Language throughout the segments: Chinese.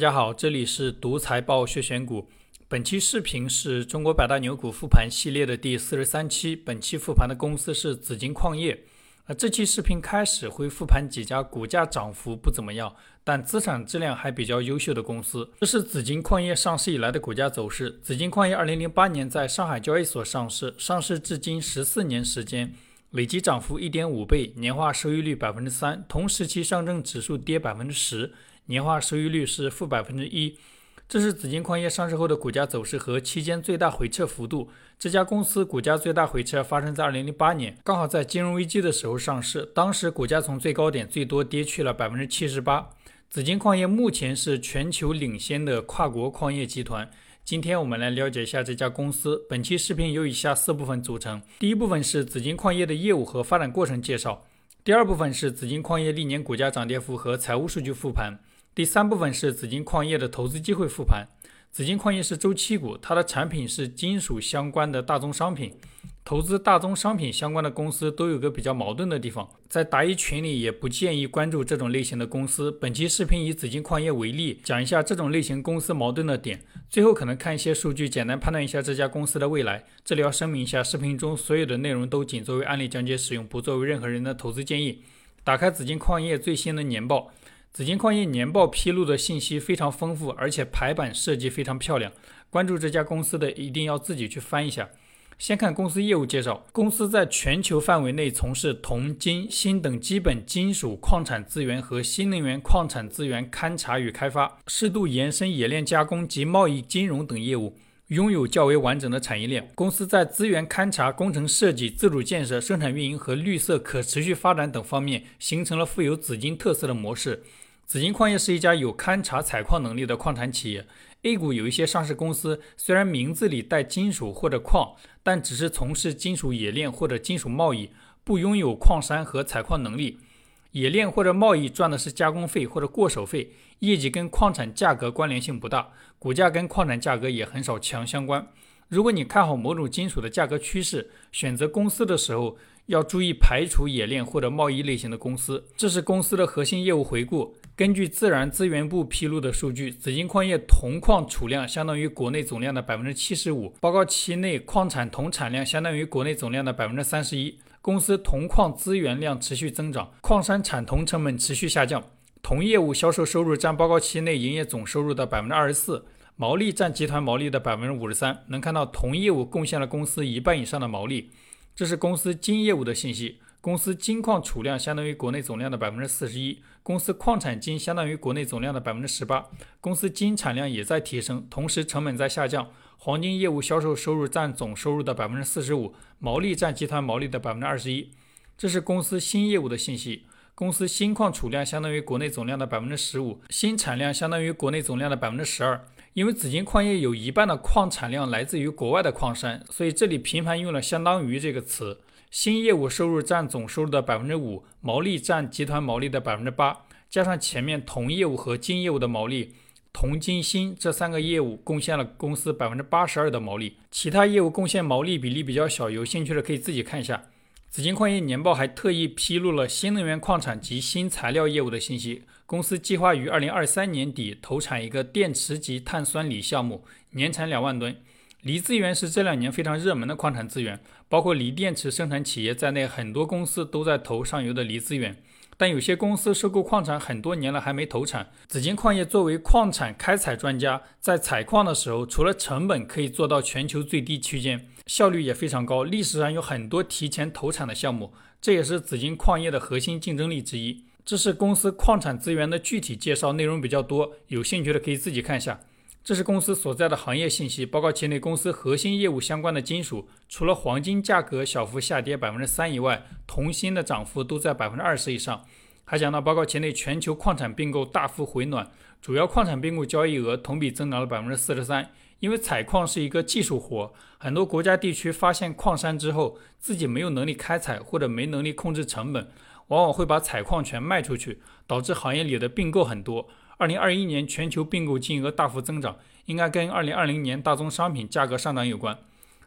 大家好，这里是独财报学选股。本期视频是中国百大牛股复盘系列的第四十三期。本期复盘的公司是紫金矿业。啊，这期视频开始会复盘几家股价涨幅不怎么样，但资产质量还比较优秀的公司。这是紫金矿业上市以来的股价走势。紫金矿业二零零八年在上海交易所上市，上市至今十四年时间，累计涨幅一点五倍，年化收益率百分之三。同时期上证指数跌百分之十。年化收益率是负百分之一，这是紫金矿业上市后的股价走势和期间最大回撤幅度。这家公司股价最大回撤发生在二零零八年，刚好在金融危机的时候上市，当时股价从最高点最多跌去了百分之七十八。紫金矿业目前是全球领先的跨国矿业集团。今天我们来了解一下这家公司。本期视频由以下四部分组成：第一部分是紫金矿业的业务和发展过程介绍；第二部分是紫金矿业历年股价涨跌幅和财务数据复盘。第三部分是紫金矿业的投资机会复盘。紫金矿业是周期股，它的产品是金属相关的大宗商品。投资大宗商品相关的公司都有个比较矛盾的地方，在答疑群里也不建议关注这种类型的公司。本期视频以紫金矿业为例，讲一下这种类型公司矛盾的点。最后可能看一些数据，简单判断一下这家公司的未来。这里要声明一下，视频中所有的内容都仅作为案例讲解使用，不作为任何人的投资建议。打开紫金矿业最新的年报。紫金矿业年报披露的信息非常丰富，而且排版设计非常漂亮。关注这家公司的一定要自己去翻一下。先看公司业务介绍，公司在全球范围内从事铜、金、锌等基本金属矿产资源和新能源矿产资源勘查与开发，适度延伸冶炼加工及贸易金融等业务。拥有较为完整的产业链，公司在资源勘察、工程设计、自主建设、生产运营和绿色可持续发展等方面形成了富有紫金特色的模式。紫金矿业是一家有勘察采矿能力的矿产企业。A 股有一些上市公司，虽然名字里带金属或者矿，但只是从事金属冶炼或者金属贸易，不拥有矿山和采矿能力。冶炼或者贸易赚的是加工费或者过手费，业绩跟矿产价格关联性不大，股价跟矿产价格也很少强相关。如果你看好某种金属的价格趋势，选择公司的时候要注意排除冶炼或者贸易类型的公司。这是公司的核心业务回顾。根据自然资源部披露的数据，紫金矿业铜矿储量相当于国内总量的百分之七十五，报告期内矿产铜产量相当于国内总量的百分之三十一。公司铜矿资源量持续增长，矿山产铜成本持续下降，铜业务销售收入占报告期内营业总收入的百分之二十四，毛利占集团毛利的百分之五十三。能看到铜业务贡献了公司一半以上的毛利。这是公司金业务的信息，公司金矿储量相当于国内总量的百分之四十一，公司矿产金相当于国内总量的百分之十八，公司金产量也在提升，同时成本在下降。黄金业务销售收入占总收入的百分之四十五，毛利占集团毛利的百分之二十一。这是公司新业务的信息。公司新矿储量相当于国内总量的百分之十五，新产量相当于国内总量的百分之十二。因为紫金矿业有一半的矿产量来自于国外的矿山，所以这里频繁用了“相当于”这个词。新业务收入占总收入的百分之五，毛利占集团毛利的百分之八，加上前面铜业务和金业务的毛利。铜、金、锌这三个业务贡献了公司百分之八十二的毛利，其他业务贡献毛利比例比较小。有兴趣的可以自己看一下。紫金矿业年报还特意披露了新能源矿产及新材料业务的信息。公司计划于二零二三年底投产一个电池级碳酸锂项目，年产两万吨。锂资源是这两年非常热门的矿产资源，包括锂电池生产企业在内，很多公司都在投上游的锂资源。但有些公司收购矿产很多年了还没投产。紫金矿业作为矿产开采专家，在采矿的时候，除了成本可以做到全球最低区间，效率也非常高。历史上有很多提前投产的项目，这也是紫金矿业的核心竞争力之一。这是公司矿产资源的具体介绍，内容比较多，有兴趣的可以自己看一下。这是公司所在的行业信息报告期内，公司核心业务相关的金属，除了黄金价格小幅下跌百分之三以外，铜锌的涨幅都在百分之二十以上。还讲到报告期内，全球矿产并购大幅回暖，主要矿产并购交易额同比增长了百分之四十三。因为采矿是一个技术活，很多国家地区发现矿山之后，自己没有能力开采或者没能力控制成本，往往会把采矿权卖出去，导致行业里的并购很多。二零二一年全球并购金额大幅增长，应该跟二零二零年大宗商品价格上涨有关。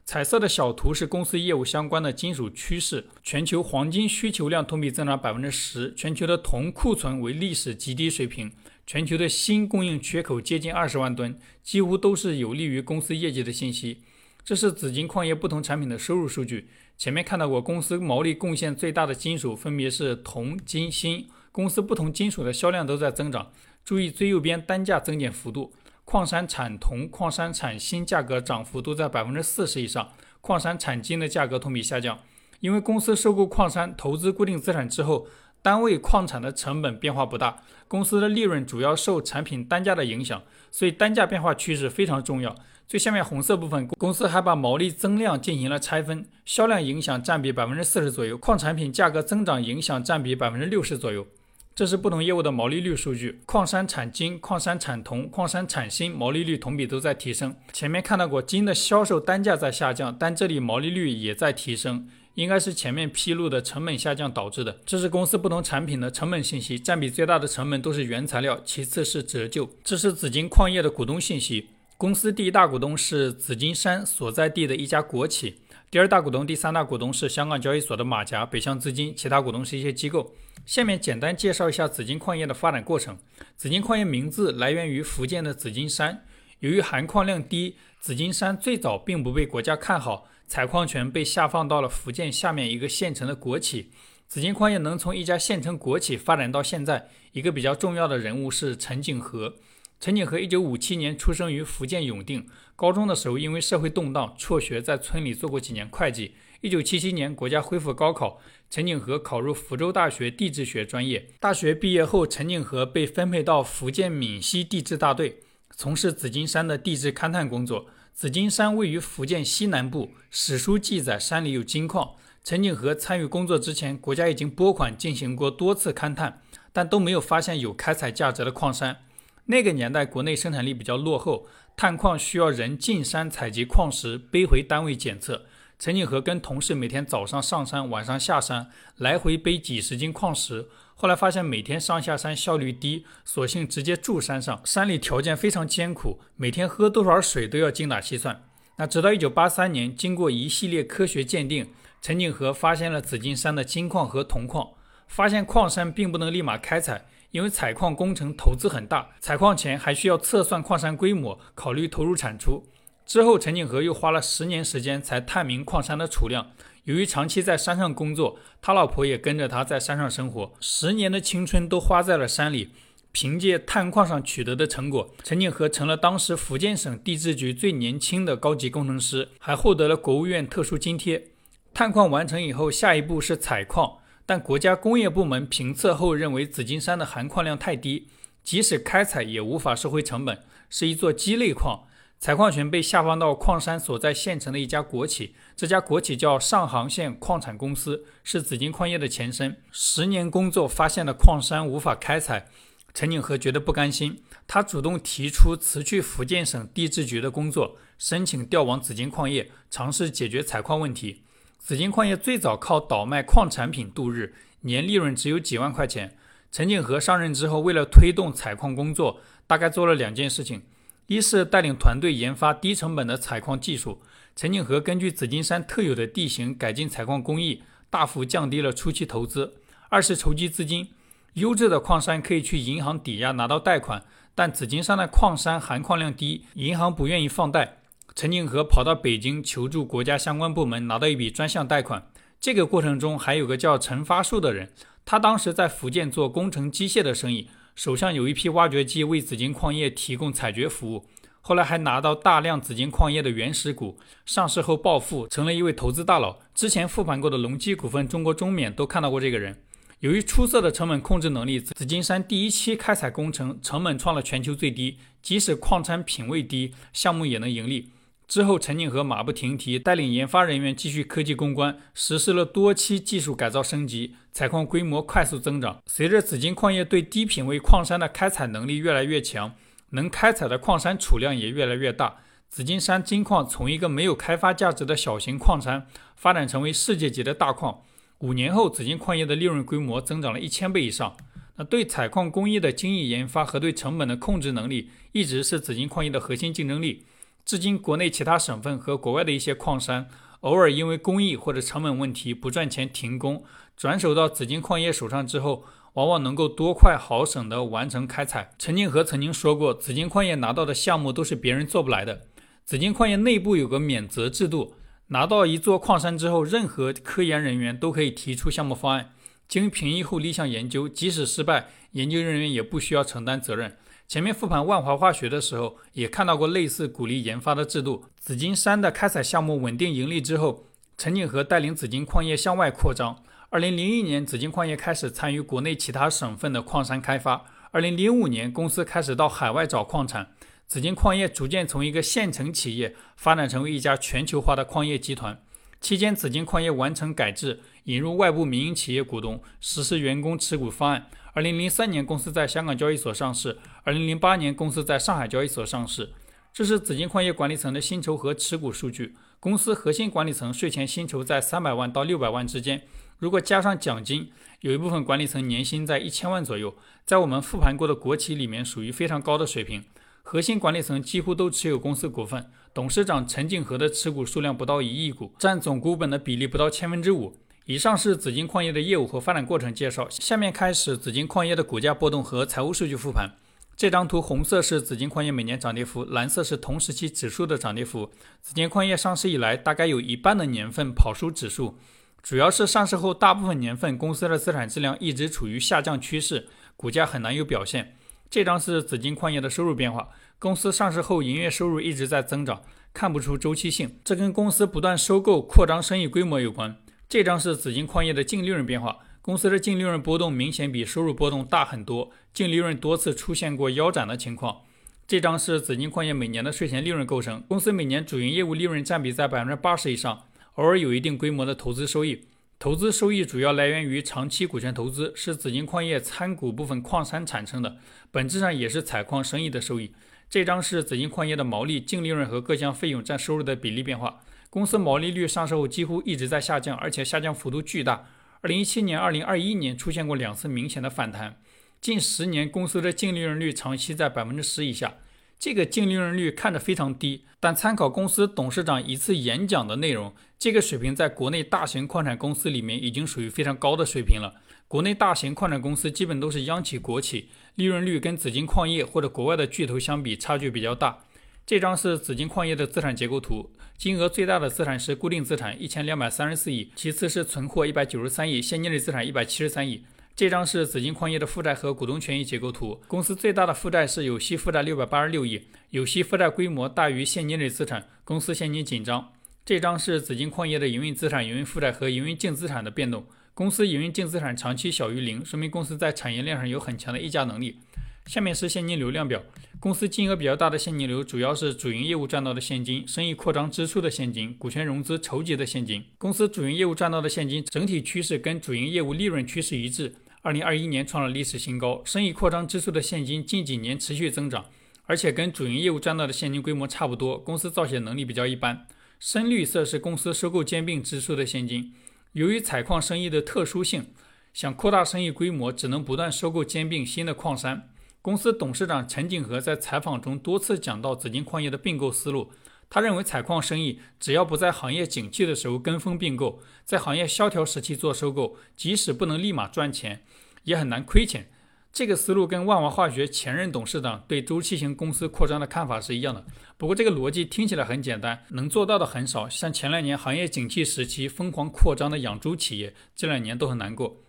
彩色的小图是公司业务相关的金属趋势。全球黄金需求量同比增长百分之十，全球的铜库存为历史极低水平，全球的锌供应缺口接近二十万吨，几乎都是有利于公司业绩的信息。这是紫金矿业不同产品的收入数据。前面看到过，公司毛利贡献最大的金属分别是铜、金、锌。公司不同金属的销量都在增长。注意最右边单价增减幅度，矿山产铜、矿山产锌价格涨幅都在百分之四十以上，矿山产金的价格同比下降。因为公司收购矿山、投资固定资产之后，单位矿产的成本变化不大，公司的利润主要受产品单价的影响，所以单价变化趋势非常重要。最下面红色部分，公司还把毛利增量进行了拆分，销量影响占比百分之四十左右，矿产品价格增长影响占比百分之六十左右。这是不同业务的毛利率数据。矿山产金、矿山产铜、矿山产锌，毛利率同比都在提升。前面看到过金的销售单价在下降，但这里毛利率也在提升，应该是前面披露的成本下降导致的。这是公司不同产品的成本信息，占比最大的成本都是原材料，其次是折旧。这是紫金矿业的股东信息。公司第一大股东是紫金山所在地的一家国企，第二大股东、第三大股东是香港交易所的马甲、北向资金，其他股东是一些机构。下面简单介绍一下紫金矿业的发展过程。紫金矿业名字来源于福建的紫金山，由于含矿量低，紫金山最早并不被国家看好，采矿权被下放到了福建下面一个县城的国企。紫金矿业能从一家县城国企发展到现在，一个比较重要的人物是陈景和。陈景和一九五七年出生于福建永定，高中的时候因为社会动荡辍学，在村里做过几年会计。一九七七年国家恢复高考，陈景和考入福州大学地质学专业。大学毕业后，陈景和被分配到福建闽西地质大队，从事紫金山的地质勘探工作。紫金山位于福建西南部，史书记载山里有金矿。陈景和参与工作之前，国家已经拨款进行过多次勘探，但都没有发现有开采价值的矿山。那个年代，国内生产力比较落后，探矿需要人进山采集矿石，背回单位检测。陈景和跟同事每天早上上山，晚上下山，来回背几十斤矿石。后来发现每天上下山效率低，索性直接住山上。山里条件非常艰苦，每天喝多少水都要精打细算。那直到一九八三年，经过一系列科学鉴定，陈景和发现了紫金山的金矿和铜矿。发现矿山并不能立马开采。因为采矿工程投资很大，采矿前还需要测算矿山规模，考虑投入产出。之后，陈景和又花了十年时间才探明矿山的储量。由于长期在山上工作，他老婆也跟着他在山上生活，十年的青春都花在了山里。凭借探矿上取得的成果，陈景和成了当时福建省地质局最年轻的高级工程师，还获得了国务院特殊津贴。探矿完成以后，下一步是采矿。但国家工业部门评测后认为紫金山的含矿量太低，即使开采也无法收回成本，是一座鸡肋矿。采矿权被下放到矿山所在县城的一家国企，这家国企叫上杭县矿产公司，是紫金矿业的前身。十年工作发现了矿山无法开采，陈景和觉得不甘心，他主动提出辞去福建省地质局的工作，申请调往紫金矿业，尝试解决采矿问题。紫金矿业最早靠倒卖矿产品度日，年利润只有几万块钱。陈景和上任之后，为了推动采矿工作，大概做了两件事情：一是带领团队研发低成本的采矿技术。陈景和根据紫金山特有的地形改进采矿工艺，大幅降低了初期投资；二是筹集资金。优质的矿山可以去银行抵押拿到贷款，但紫金山的矿山含矿量低，银行不愿意放贷。陈景和跑到北京求助国家相关部门，拿到一笔专项贷款。这个过程中还有个叫陈发树的人，他当时在福建做工程机械的生意，手上有一批挖掘机为紫金矿业提供采掘服务。后来还拿到大量紫金矿业的原始股，上市后暴富，成了一位投资大佬。之前复盘过的隆基股份、中国中缅都看到过这个人。由于出色的成本控制能力，紫金山第一期开采工程成本创了全球最低，即使矿产品位低，项目也能盈利。之后，陈景和马不停蹄带领研发人员继续科技攻关，实施了多期技术改造升级，采矿规模快速增长。随着紫金矿业对低品位矿山的开采能力越来越强，能开采的矿山储量也越来越大。紫金山金矿从一个没有开发价值的小型矿山，发展成为世界级的大矿。五年后，紫金矿业的利润规模增长了一千倍以上。那对采矿工艺的精益研发和对成本的控制能力，一直是紫金矿业的核心竞争力。至今，国内其他省份和国外的一些矿山，偶尔因为工艺或者成本问题不赚钱停工，转手到紫金矿业手上之后，往往能够多快好省地完成开采。陈景和曾经说过，紫金矿业拿到的项目都是别人做不来的。紫金矿业内部有个免责制度，拿到一座矿山之后，任何科研人员都可以提出项目方案，经评议后立项研究，即使失败，研究人员也不需要承担责任。前面复盘万华化学的时候，也看到过类似鼓励研发的制度。紫金山的开采项目稳定盈利之后，陈景和带领紫金矿业向外扩张。二零零一年，紫金矿业开始参与国内其他省份的矿山开发。二零零五年，公司开始到海外找矿产。紫金矿业逐渐从一个县城企业发展成为一家全球化的矿业集团。期间，紫金矿业完成改制，引入外部民营企业股东，实施员工持股方案。二零零三年，公司在香港交易所上市；二零零八年，公司在上海交易所上市。这是紫金矿业管理层的薪酬和持股数据。公司核心管理层税前薪酬在三百万到六百万之间，如果加上奖金，有一部分管理层年薪在一千万左右，在我们复盘过的国企里面属于非常高的水平。核心管理层几乎都持有公司股份，董事长陈景和的持股数量不到一亿股，占总股本的比例不到千分之五。以上是紫金矿业的业务和发展过程介绍，下面开始紫金矿业的股价波动和财务数据复盘。这张图红色是紫金矿业每年涨跌幅，蓝色是同时期指数的涨跌幅。紫金矿业上市以来，大概有一半的年份跑输指数，主要是上市后大部分年份公司的资产质量一直处于下降趋势，股价很难有表现。这张是紫金矿业的收入变化。公司上市后，营业收入一直在增长，看不出周期性。这跟公司不断收购、扩张生意规模有关。这张是紫金矿业的净利润变化。公司的净利润波动明显比收入波动大很多，净利润多次出现过腰斩的情况。这张是紫金矿业每年的税前利润构成。公司每年主营业务利润占比在百分之八十以上，偶尔有一定规模的投资收益。投资收益主要来源于长期股权投资，是紫金矿业参股部分矿山产生的，本质上也是采矿生意的收益。这张是紫金矿业的毛利、净利润和各项费用占收入的比例变化。公司毛利率上市后几乎一直在下降，而且下降幅度巨大。二零一七年、二零二一年出现过两次明显的反弹。近十年，公司的净利润率长期在百分之十以下。这个净利润率看着非常低，但参考公司董事长一次演讲的内容，这个水平在国内大型矿产公司里面已经属于非常高的水平了。国内大型矿产公司基本都是央企、国企，利润率跟紫金矿业或者国外的巨头相比差距比较大。这张是紫金矿业的资产结构图，金额最大的资产是固定资产一千两百三十四亿，其次是存货一百九十三亿，现金类资产一百七十三亿。这张是紫金矿业的负债和股东权益结构图。公司最大的负债是有息负债六百八十六亿，有息负债规模大于现金类资产，公司现金紧张。这张是紫金矿业的营运资产、营运负债和营运净资产的变动。公司营运净资产长期小于零，说明公司在产业链上有很强的议价能力。下面是现金流量表。公司金额比较大的现金流主要是主营业务赚到的现金、生意扩张支出的现金、股权融资筹集的现金。公司主营业务赚到的现金整体趋势跟主营业务利润趋势一致。二零二一年创了历史新高，生意扩张支出的现金近几年持续增长，而且跟主营业务赚到的现金规模差不多。公司造血能力比较一般。深绿色是公司收购兼并支出的现金。由于采矿生意的特殊性，想扩大生意规模，只能不断收购兼并新的矿山。公司董事长陈景和在采访中多次讲到紫金矿业的并购思路。他认为采矿生意只要不在行业景气的时候跟风并购，在行业萧条时期做收购，即使不能立马赚钱，也很难亏钱。这个思路跟万华化学前任董事长对周期型公司扩张的看法是一样的。不过这个逻辑听起来很简单，能做到的很少。像前两年行业景气时期疯狂扩张的养猪企业，这两年都很难过。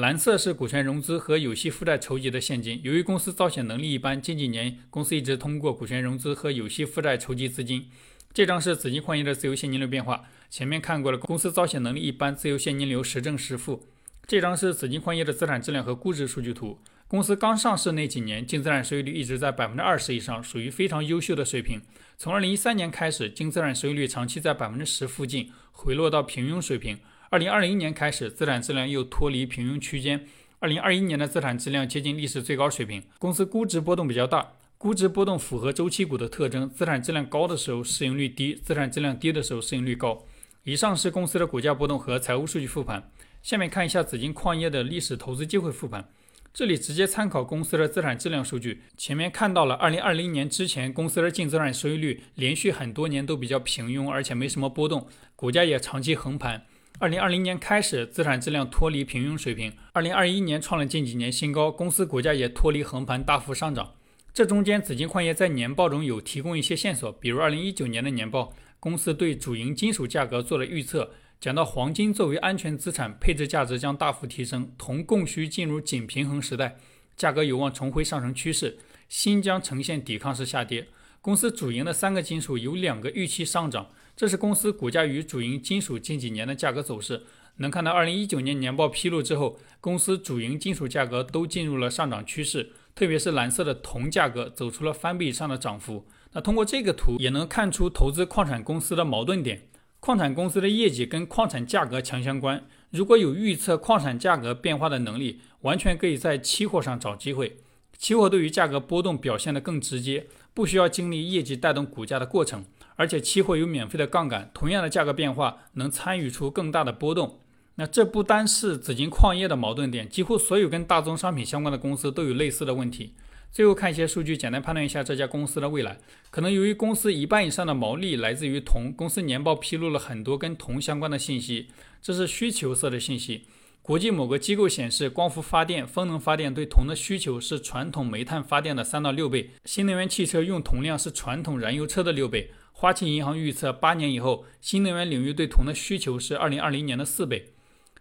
蓝色是股权融资和有息负债筹集的现金。由于公司造血能力一般，近几年公司一直通过股权融资和有息负债筹集资金。这张是紫金矿业的自由现金流变化，前面看过了，公司造血能力一般，自由现金流时正时负。这张是紫金矿业的资产质量和估值数据图。公司刚上市那几年，净资产收益率一直在百分之二十以上，属于非常优秀的水平。从二零一三年开始，净资产收益率长期在百分之十附近，回落到平庸水平。二零二零年开始，资产质量又脱离平庸区间。二零二一年的资产质量接近历史最高水平。公司估值波动比较大。估值波动符合周期股的特征，资产质量高的时候市盈率低，资产质量低的时候市盈率高。以上是公司的股价波动和财务数据复盘。下面看一下紫金矿业的历史投资机会复盘。这里直接参考公司的资产质量数据。前面看到了2020年之前，公司的净资产收益率连续很多年都比较平庸，而且没什么波动，股价也长期横盘。二零二零年开始，资产质量脱离平庸水平，二零二一年创了近几年新高，公司股价也脱离横盘大幅上涨。这中间，紫金矿业在年报中有提供一些线索，比如二零一九年的年报，公司对主营金属价格做了预测，讲到黄金作为安全资产，配置价值将大幅提升，铜供需进入紧平衡时代，价格有望重回上升趋势，锌将呈现抵抗式下跌。公司主营的三个金属有两个预期上涨，这是公司股价与主营金属近几年的价格走势。能看到，二零一九年年报披露之后，公司主营金属价格都进入了上涨趋势，特别是蓝色的铜价格走出了翻倍以上的涨幅。那通过这个图也能看出投资矿产公司的矛盾点：矿产公司的业绩跟矿产价格强相关，如果有预测矿产价格变化的能力，完全可以在期货上找机会。期货对于价格波动表现得更直接。不需要经历业绩带动股价的过程，而且期货有免费的杠杆，同样的价格变化能参与出更大的波动。那这不单是紫金矿业的矛盾点，几乎所有跟大宗商品相关的公司都有类似的问题。最后看一些数据，简单判断一下这家公司的未来。可能由于公司一半以上的毛利来自于铜，公司年报披露了很多跟铜相关的信息，这是需求侧的信息。国际某个机构显示，光伏发电、风能发电对铜的需求是传统煤炭发电的三到六倍，新能源汽车用铜量是传统燃油车的六倍。花旗银行预测，八年以后，新能源领域对铜的需求是二零二零年的四倍。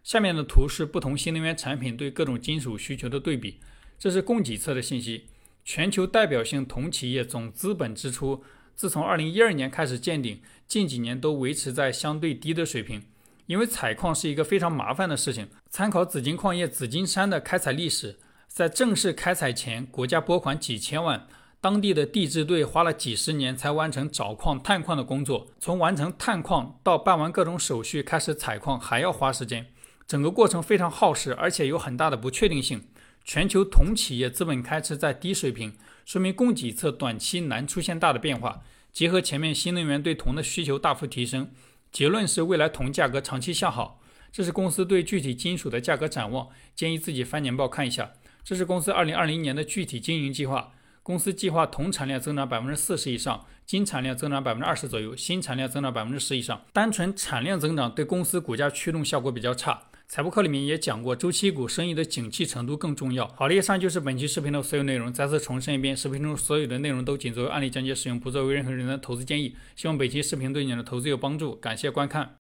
下面的图是不同新能源产品对各种金属需求的对比，这是供给侧的信息。全球代表性铜企业总资本支出自从二零一二年开始见顶，近几年都维持在相对低的水平。因为采矿是一个非常麻烦的事情。参考紫金矿业紫金山的开采历史，在正式开采前，国家拨款几千万，当地的地质队花了几十年才完成找矿、探矿的工作。从完成探矿到办完各种手续开始采矿，还要花时间，整个过程非常耗时，而且有很大的不确定性。全球铜企业资本开支在低水平，说明供给侧短期难出现大的变化。结合前面新能源对铜的需求大幅提升。结论是未来铜价格长期向好，这是公司对具体金属的价格展望，建议自己翻年报看一下。这是公司二零二零年的具体经营计划，公司计划铜产量增长百分之四十以上，金产量增长百分之二十左右，锌产量增长百分之十以上。单纯产量增长对公司股价驱动效果比较差。财报课里面也讲过，周期股生意的景气程度更重要。好了，以上就是本期视频的所有内容。再次重申一遍，视频中所有的内容都仅作为案例讲解使用，不作为任何人的投资建议。希望本期视频对你的投资有帮助，感谢观看。